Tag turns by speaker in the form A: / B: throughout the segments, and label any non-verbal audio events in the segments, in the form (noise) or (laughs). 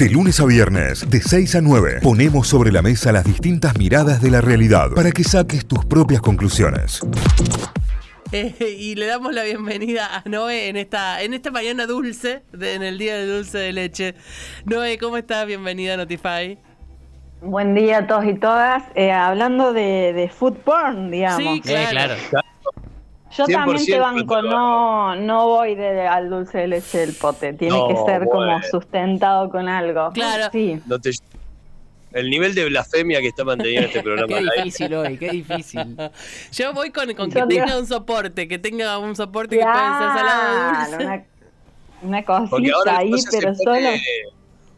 A: De lunes a viernes, de 6 a 9, ponemos sobre la mesa las distintas miradas de la realidad para que saques tus propias conclusiones.
B: Eh, y le damos la bienvenida a Noé en esta, en esta mañana dulce, en el día del dulce de leche. Noé, ¿cómo estás? Bienvenida a Notify.
C: Buen día a todos y todas. Eh, hablando de, de food porn, digamos.
B: Sí, claro.
C: Yo también te banco, no, no voy de, al dulce de leche del pote. Tiene que ser como sustentado con algo.
B: Claro.
C: Sí.
D: No te- El nivel de blasfemia que está manteniendo este programa.
B: Qué difícil hoy, qué difícil. (laughs) Yo voy con, con que
C: Yo
B: tenga
C: digo-
B: un soporte, que tenga un soporte que puede ser salado dulce.
C: una, una cosita ahí, pero
D: pone,
C: solo.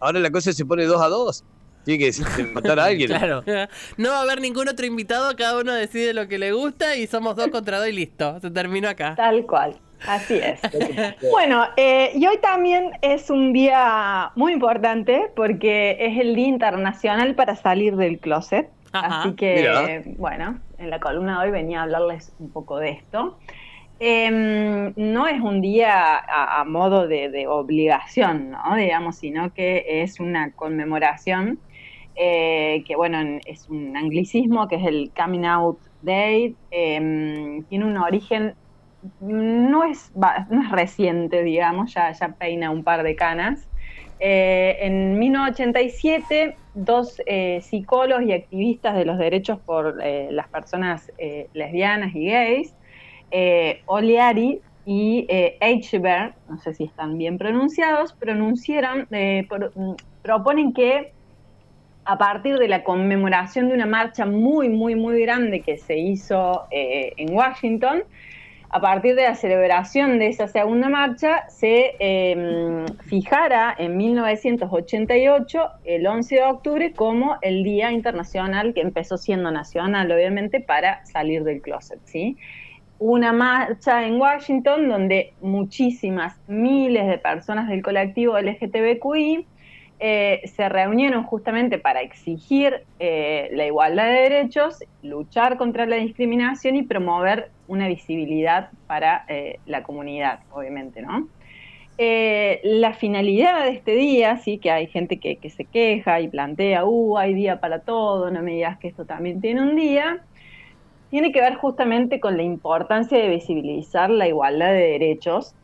D: ahora la cosa se pone dos a dos. Tiene que matar a (laughs) alguien.
B: Claro. (laughs) No va a haber ningún otro invitado, cada uno decide lo que le gusta y somos dos contra dos y listo. Se terminó acá.
C: Tal cual. Así es. (laughs) Bueno, eh, y hoy también es un día muy importante porque es el Día Internacional para salir del closet.
B: Ajá.
C: Así que,
D: Mira.
C: bueno, en la columna de hoy venía a hablarles un poco de esto. Em, no es un día a, a modo de, de obligación, ¿no? Digamos, sino que es una conmemoración eh, que, bueno, en- es un anglicismo que es el Coming Out Day. em, tiene un origen no es, no es reciente, digamos, ya, ya peina un par de canas. Eh, en 1987, dos eh, psicólogos y activistas de los derechos por las personas lesbianas y gays, Oliari y Eichberg, no sé si están bien pronunciados, pronunciaron, pro- mm, proponen que a partir de la conmemoración de una marcha muy, muy, muy grande que se hizo eh, en Washington, a partir de la celebración de esa segunda marcha, se eh, fijara en 1988, el 11 de octubre, como el Día Internacional, que empezó siendo nacional, obviamente, para salir del closet, ¿sí? Una marcha en Washington donde muchísimas, miles de personas del colectivo LGTBQI eh, se reunieron justamente para exigir eh, la igualdad de derechos, luchar contra la discriminación y promover una visibilidad para eh, la comunidad, obviamente, ¿no? La finalidad de este día, sí, que hay gente que, que se queja y plantea, uh, hay día para todo, no me digas que esto también tiene un día, tiene que ver justamente con la importancia de visibilizar la igualdad de derechos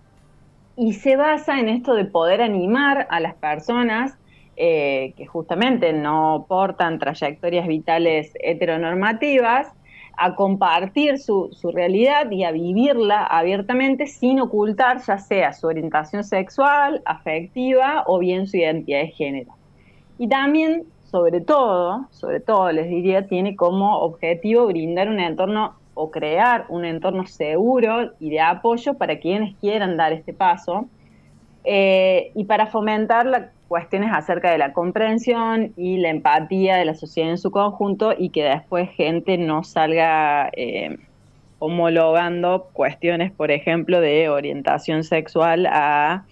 C: y se basa en esto de poder animar a las personas eh, que justamente no portan trayectorias vitales heteronormativas a compartir su, su realidad y a vivirla abiertamente sin ocultar ya sea su orientación sexual, afectiva o bien su identidad de género. Y también, sobre todo, sobre todo les diría, tiene como objetivo brindar un entorno o crear un entorno seguro y de apoyo para quienes quieran dar este paso eh, y para fomentar las cuestiones acerca de la comprensión y la empatía de la sociedad en su conjunto y que después gente no salga eh, homologando cuestiones, por ejemplo, de orientación sexual a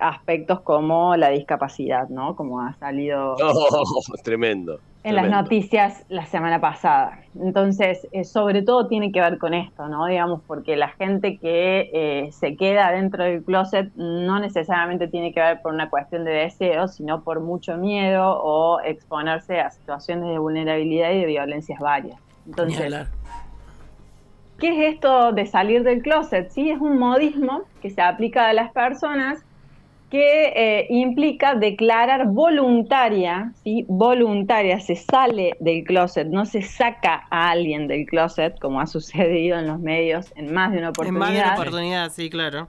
C: aspectos como la discapacidad, ¿no? Como ha salido (laughs)
D: Oh, tremendo.
C: En las noticias la semana pasada. Entonces, eh, sobre todo tiene que ver con esto, ¿no? Digamos, porque la gente que eh, se queda dentro del closet no necesariamente tiene que ver por una cuestión de deseo, sino por mucho miedo o exponerse a situaciones de vulnerabilidad y de violencias varias. Entonces. ¿Qué es esto de salir del closet? Sí, es un modismo que se aplica a las personas que eh, implica declarar voluntaria, ¿sí? voluntaria, se sale del closet, no se saca a alguien del closet, como ha (laughs) sucedido en los medios en más de una
B: En
C: oportunidad.
B: más de una oportunidad, sí, claro.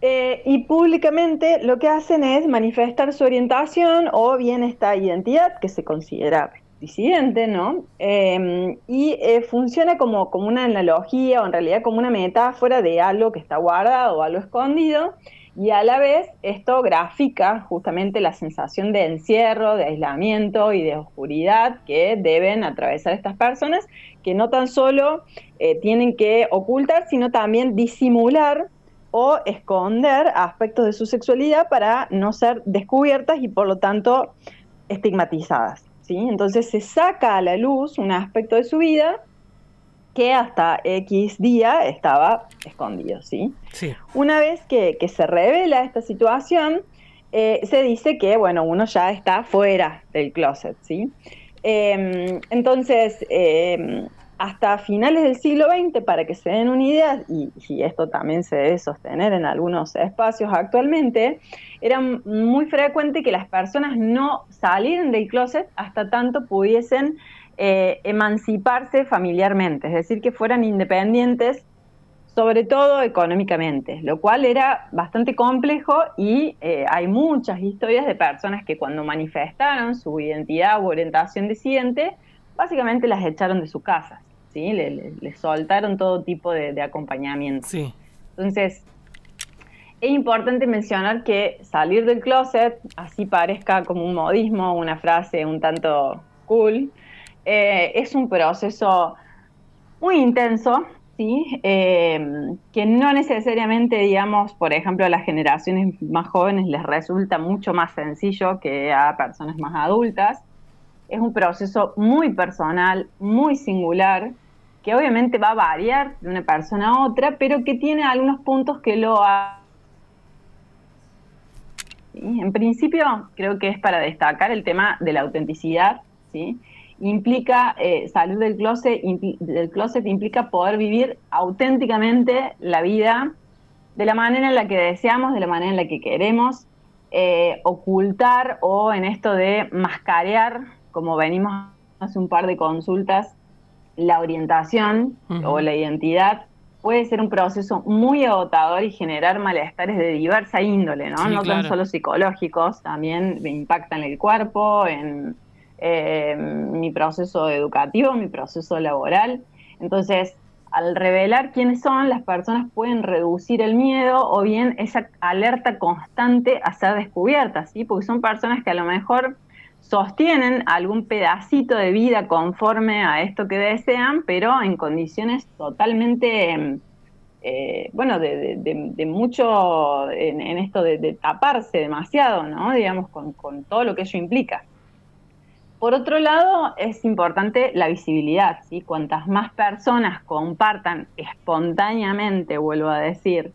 C: Eh, y públicamente lo que hacen es manifestar su orientación o bien esta identidad que se considera disidente, ¿no? Eh, y eh, funciona como, como una analogía o en realidad como una metáfora de algo que está guardado o algo escondido y a la vez esto grafica justamente la sensación de encierro, de aislamiento y de oscuridad que deben atravesar estas personas que no tan solo eh, tienen que ocultar, sino también disimular o esconder aspectos de su sexualidad para no ser descubiertas y por lo tanto estigmatizadas. ¿sí? Entonces se saca a la luz un aspecto de su vida que hasta X día estaba escondido. ¿sí?
B: Sí.
C: Una vez que, que se revela esta situación, eh, se dice que, bueno, uno ya está fuera del closet, ¿sí? Em, entonces, em, hasta finales del siglo XX, para que se den una idea, y, esto también se debe sostener en algunos espacios actualmente, era muy frecuente que las personas no salieran del closet hasta tanto pudiesen eh, emanciparse familiarmente, es decir, que fueran independientes, sobre todo económicamente, lo cual era bastante complejo y eh, hay muchas historias de personas que cuando manifestaron su identidad u orientación disidente, básicamente las echaron de su casa. ¿sí? Le, soltaron todo tipo de, acompañamiento.
B: Sí.
C: Entonces, es importante mencionar que salir del closet, así parezca como un modismo, una frase un tanto cool, eh, es un proceso muy intenso, ¿sí? Eh, que no necesariamente, digamos, por ejemplo, a las generaciones más jóvenes les resulta mucho más sencillo que a personas más adultas. Es un proceso muy personal, muy singular, que obviamente va a variar de una persona a otra, pero que tiene algunos puntos que lo ha... En principio, creo que es para destacar el tema de la autenticidad, ¿sí? Implica eh, salir del closet, del closet implica poder vivir auténticamente la vida de la manera en la que deseamos, de la manera en la que queremos, eh, ocultar o en esto de mascarear, como venimos hace un par de consultas, la orientación o la identidad puede ser un proceso muy agotador y generar malestares de diversa índole, ¿no? no tan solo psicológicos, también impactan en el cuerpo, en eh, mi proceso educativo, mi proceso laboral. Entonces, al revelar quiénes son, las personas pueden reducir el miedo o bien esa alerta constante a ser descubiertas, ¿sí? Porque son personas que a lo mejor sostienen algún pedacito de vida conforme a esto que desean, pero en condiciones totalmente, eh, bueno, de, mucho, en, esto de, taparse demasiado, ¿no? Digamos, con, con todo lo que ello implica. Por otro lado, es importante la visibilidad, ¿sí? Cuantas más personas compartan espontáneamente, vuelvo a decir,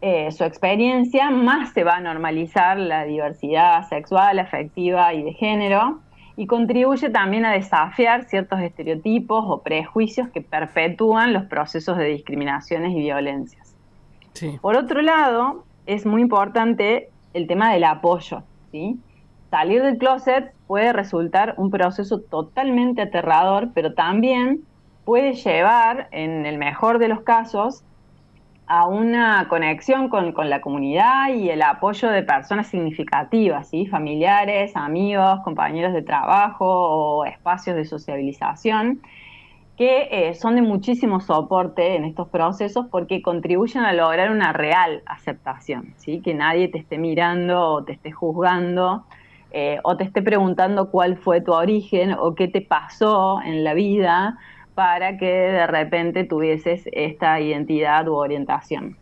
C: eh, su experiencia, más se va a normalizar la diversidad sexual, afectiva y de género, y contribuye también a desafiar ciertos estereotipos o prejuicios que perpetúan los procesos de discriminaciones y violencias. Por otro lado, es muy importante el tema del apoyo. ¿sí? Salir del closet puede resultar un proceso totalmente aterrador, pero también puede llevar, en el mejor de los casos, a una conexión con, la comunidad y el apoyo de personas significativas, ¿sí? familiares, amigos, compañeros de trabajo o espacios de sociabilización, que eh, son de muchísimo soporte en estos procesos porque contribuyen a lograr una real aceptación, ¿sí? que nadie te esté mirando o te esté juzgando eh, o te esté preguntando cuál fue tu origen o qué te pasó en la vida para que de repente tuvieses esta identidad u orientación.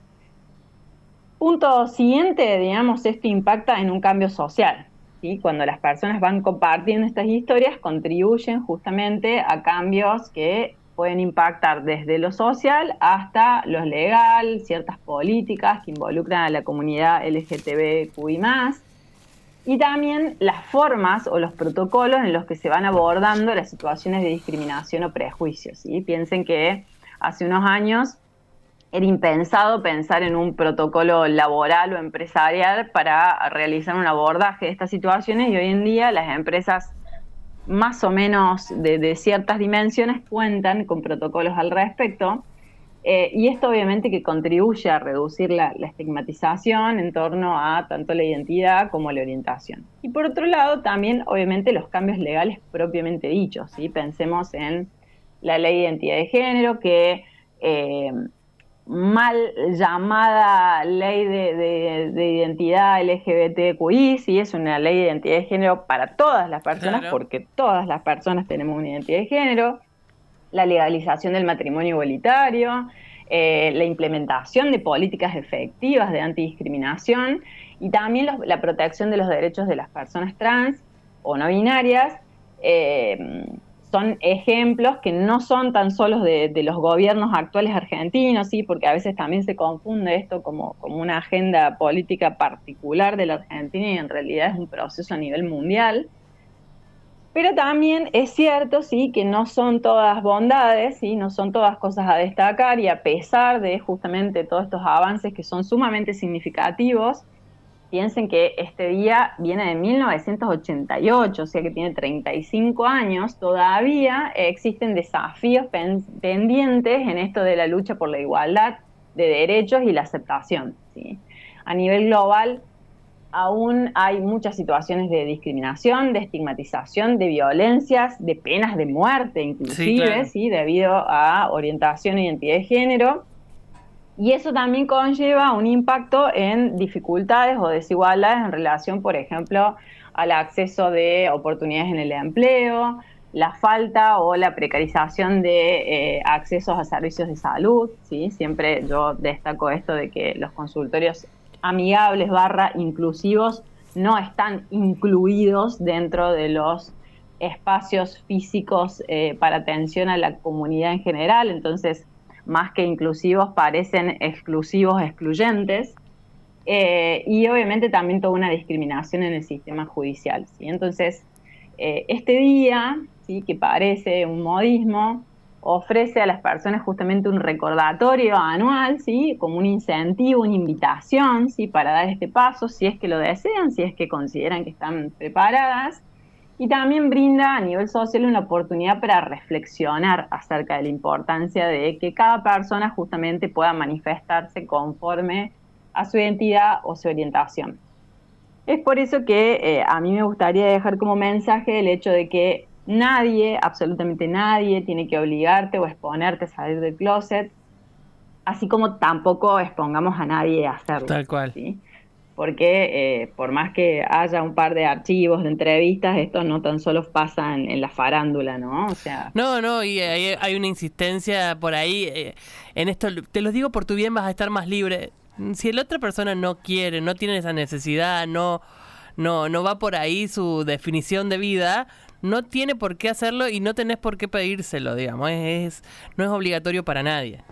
C: Punto siguiente, digamos, esto impacta en un cambio social. ¿sí? Cuando las personas van compartiendo estas historias, contribuyen justamente a cambios que pueden impactar desde lo social hasta lo legal, ciertas políticas que involucran a la comunidad LGTBQI y también las formas o los protocolos en los que se van abordando las situaciones de discriminación o prejuicios. ¿sí? Piensen que hace unos años era impensado pensar en un protocolo laboral o empresarial para realizar un abordaje de estas situaciones y hoy en día las empresas más o menos de, de ciertas dimensiones cuentan con protocolos al respecto eh, y esto obviamente que contribuye a reducir la, estigmatización en torno a tanto la identidad como la orientación. Y por otro lado, también obviamente los cambios legales propiamente dichos. ¿sí? Pensemos en la ley de identidad de género, que eh, mal llamada ley de, identidad LGBTQI, sí es una ley de identidad de género para todas las personas, porque todas las personas tenemos una identidad de género la legalización del matrimonio igualitario, eh, la implementación de políticas efectivas de antidiscriminación y también la protección de los derechos de las personas trans o no binarias, eh, son ejemplos que no son tan solo de, los gobiernos actuales argentinos, ¿sí? porque a veces también se confunde esto como, como una agenda política particular de la Argentina y en realidad es un proceso a nivel mundial. Pero también es cierto, sí, que no son todas bondades, sí, no son todas cosas a destacar y a pesar de justamente todos estos avances que son sumamente significativos, piensen que este día viene de 1988, o sea que tiene 35 años, todavía existen desafíos pendientes en esto de la lucha por la igualdad de derechos y la aceptación. ¿sí? A nivel global, aún hay muchas situaciones de discriminación, de estigmatización, de violencias, de penas de muerte inclusive, sí, debido a orientación e identidad de género. Y eso también conlleva un impacto en dificultades o desigualdades en relación, por ejemplo, al acceso de oportunidades en el empleo, la falta o la precarización de eh, accesos a servicios de salud. ¿sí? Siempre yo destaco esto de que los consultorios amigables barra inclusivos no están incluidos dentro de los espacios físicos eh, para atención a la comunidad en general, entonces más que inclusivos parecen exclusivos, excluyentes, eh, y obviamente también toda una discriminación en el sistema judicial. ¿sí? Entonces, eh, este día, ¿sí? que parece un modismo, ofrece a las personas justamente un recordatorio anual, ¿sí? como un incentivo, una invitación ¿sí? para dar este paso, si es que lo desean, si es que consideran que están preparadas, y también brinda a nivel social una oportunidad para reflexionar acerca de la importancia de que cada persona justamente pueda manifestarse conforme a su identidad o su orientación. Es por eso que eh, a mí me gustaría dejar como mensaje el hecho de que Nadie, absolutamente nadie, tiene que obligarte o exponerte a salir del closet, así como tampoco expongamos a nadie a hacerlo.
B: Tal cual.
C: Porque eh, por más que haya un par de archivos de entrevistas, esto no tan solo pasa en, la farándula, ¿no? O sea.
B: No, no, y hay, una insistencia por ahí. Eh, en esto, te lo digo por tu bien, vas a estar más libre. Si la otra persona no quiere, no tiene esa necesidad, no, no, no va por ahí su definición de vida, no tiene por qué hacerlo y no tenés por qué pedírselo, digamos. Es, no es obligatorio para nadie.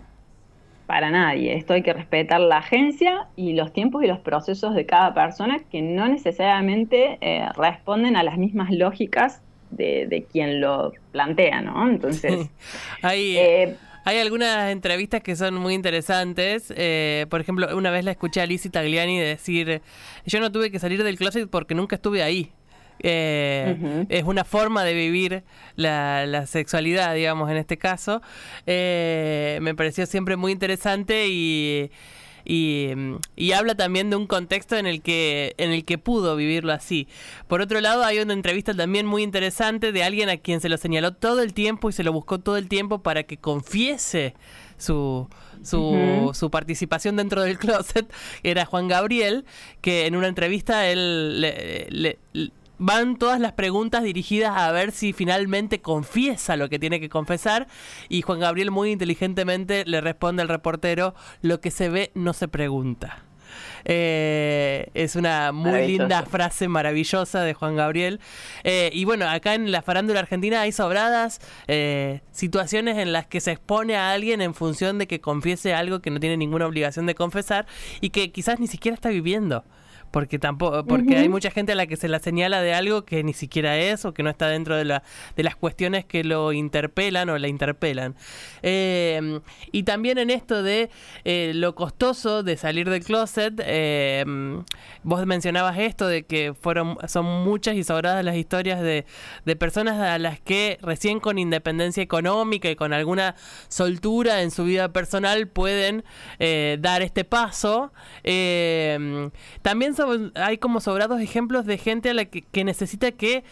C: Para nadie. Esto hay que respetar la agencia y los tiempos y los procesos de cada persona que no necesariamente eh, responden a las mismas lógicas de, quien lo plantea, ¿no? Entonces. (laughs)
B: hay, eh, hay algunas entrevistas que son muy interesantes. Eh, por ejemplo, una vez la escuché a Lizzie Tagliani decir: Yo no tuve que salir del closet porque nunca estuve ahí. Eh, es una forma de vivir la, sexualidad, digamos, en este caso. Eh, me pareció siempre muy interesante y, y, habla también de un contexto en el que en el que pudo vivirlo así. Por otro lado, hay una entrevista también muy interesante de alguien a quien se lo señaló todo el tiempo y se lo buscó todo el tiempo para que confiese su, su, su, participación dentro del (laughs) closet, era Juan Gabriel, que en una entrevista él le van todas las preguntas dirigidas a ver si finalmente confiesa lo que tiene que confesar y Juan Gabriel muy inteligentemente le responde al reportero, lo que se ve no se pregunta. Eh, es una muy linda frase maravillosa de Juan Gabriel. Eh, y bueno, acá en la farándula argentina hay sobradas eh, situaciones en las que se expone a alguien en función de que confiese algo que no tiene ninguna obligación de confesar y que quizás ni siquiera está viviendo porque tampoco porque hay mucha gente a la que se la señala de algo que ni siquiera es o que no está dentro de, la, de las cuestiones que lo interpelan o la interpelan. Em, y también en esto de eh, lo costoso de salir del closet, em, vos mencionabas esto de que fueron son muchas y sobradas las historias de, de personas a las que recién con independencia económica y con alguna soltura en su vida personal pueden eh, dar este paso. Em, también son hay como sobrados ejemplos de gente a la que, necesita que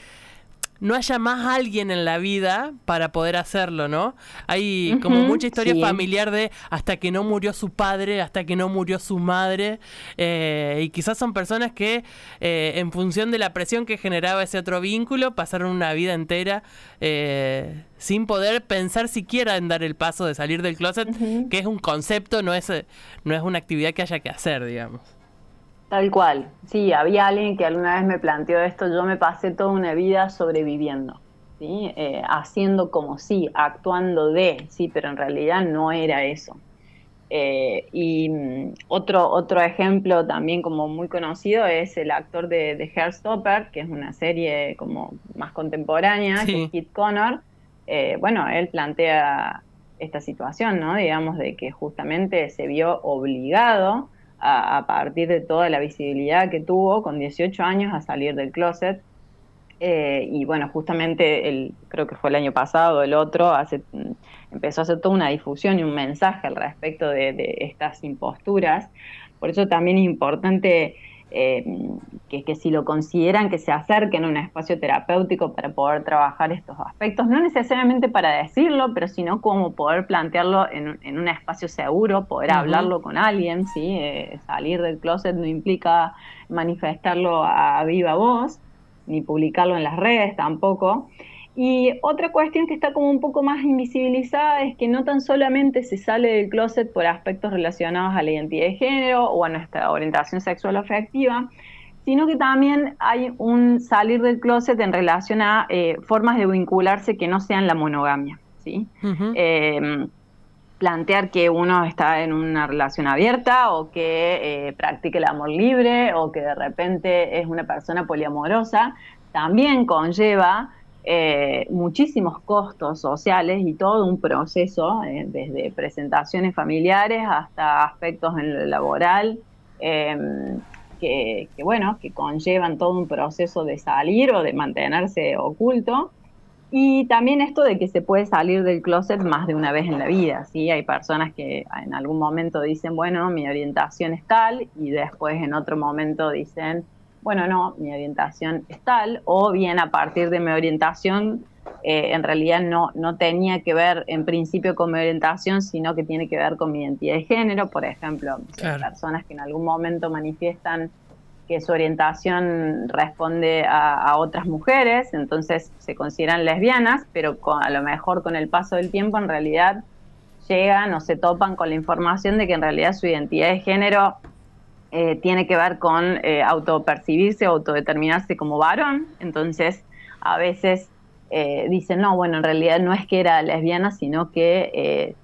B: no haya más alguien en la vida para poder hacerlo, ¿no? Hay como mucha historia familiar de hasta que no murió su padre, hasta que no murió su madre, eh, y quizás son personas que eh, en función de la presión que generaba ese otro vínculo pasaron una vida entera eh, sin poder pensar siquiera en dar el paso de salir del closet, que es un concepto, no es, no es una actividad que haya que hacer, digamos.
C: Tal cual. Sí, había alguien que alguna vez me planteó esto, yo me pasé toda una vida sobreviviendo. ¿sí? Eh, haciendo como sí, actuando de, sí, pero en realidad no era eso. Eh, y mm, otro, otro ejemplo también como muy conocido es el actor de, de Hairstopper, que es una serie como más contemporánea, que es Kit Connor. Eh, bueno, él plantea esta situación, ¿no? Digamos, de que justamente se vio obligado a, partir de toda la visibilidad que tuvo con 18 años a salir del closet. Eh, y bueno, justamente el, creo que fue el año pasado, el otro, hace, empezó a hacer toda una difusión y un mensaje al respecto de estas imposturas. Por eso también es importante eh, que, si lo consideran que se acerquen a un espacio terapéutico para poder trabajar estos aspectos, no necesariamente para decirlo, pero sino como poder plantearlo en, un espacio seguro, poder hablarlo con alguien, ¿sí? Eh, salir del closet no implica manifestarlo a viva voz, ni publicarlo en las redes tampoco. Y otra cuestión que está como un poco más invisibilizada es que no tan solamente se sale del closet por aspectos relacionados a la identidad de género o a nuestra orientación sexual o afectiva, sino que también hay un salir del closet en relación a eh, formas de vincularse que no sean la monogamia. ¿sí? Em, plantear que uno está en una relación abierta o que eh, practique el amor libre o que de repente es una persona poliamorosa, también conlleva eh, muchísimos costos sociales y todo un proceso, eh, desde presentaciones familiares hasta aspectos en lo laboral, em, que, bueno, que conllevan todo un proceso de salir o de mantenerse oculto. Y también esto de que se puede salir del closet más de una vez en la vida, ¿sí? Hay personas que en algún momento dicen, bueno, mi orientación es tal, y después en otro momento dicen, bueno, no, mi orientación es tal, o bien a partir de mi orientación, eh, en realidad no, no tenía que ver en principio con mi orientación, sino que tiene que ver con mi identidad de género, por ejemplo, personas que en algún momento manifiestan que su orientación responde a, otras mujeres, entonces se consideran lesbianas, pero a lo mejor con el paso del tiempo en realidad llegan o se topan con la información de que en realidad su identidad de género eh, tiene que ver con eh, autopercibirse, autodeterminarse como varón. Entonces, a veces eh, dicen, no, bueno, en realidad no es que era lesbiana, sino que eh,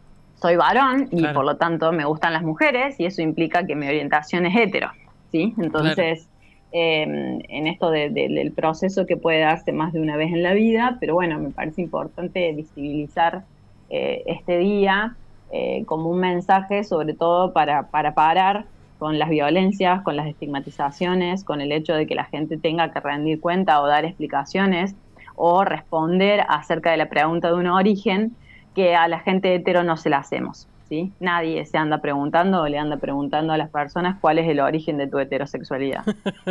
C: soy varón y por lo tanto me gustan las mujeres y eso implica que mi orientación es hetero. ¿sí? Entonces, em, en esto del proceso que puede darse más de una vez en la vida, pero bueno, me parece importante visibilizar este día como un mensaje, sobre todo para, para parar con las violencias, con las estigmatizaciones, con el hecho de que la gente tenga que rendir cuenta o dar explicaciones o responder acerca de la pregunta de un origen que a la gente hetero no se la hacemos. ¿Sí? Nadie se anda preguntando o le anda preguntando a las personas cuál es el origen de tu heterosexualidad.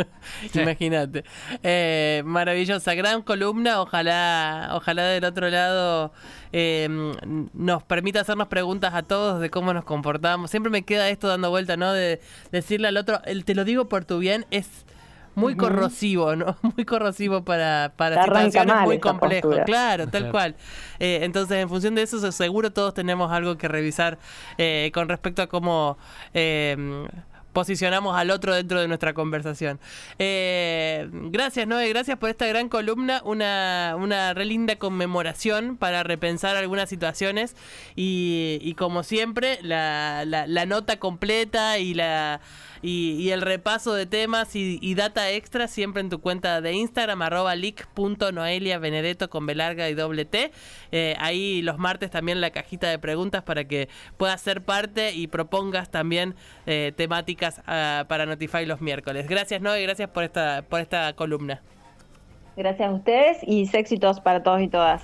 C: (laughs)
B: Imagínate. Eh, maravillosa, gran columna. Ojalá, ojalá del otro lado em, nos permita hacernos preguntas a todos de cómo nos comportamos. Siempre me queda esto dando vuelta, ¿no? De decirle al otro, el te lo digo por tu bien, es muy corrosivo, ¿no? (laughs) Muy corrosivo para, para situaciones muy complejas. Claro, tal cual. Eh, entonces, en función de eso, seguro todos tenemos algo que revisar eh, con respecto a cómo eh, posicionamos al otro dentro de nuestra conversación. Eh, gracias, Noé, gracias por esta gran columna, una, una re linda conmemoración para repensar algunas situaciones y, como siempre, la, la, nota completa y la... Y, el repaso de temas y, data extra siempre en tu cuenta de Instagram, arroba benedetto con B larga y doble T. Eh, ahí los martes también la cajita de preguntas para que puedas ser parte y propongas también eh, temáticas Ah, para Notify los miércoles. Gracias, Noé, gracias por esta, por esta columna.
C: Gracias a ustedes y éxitos para todos y todas.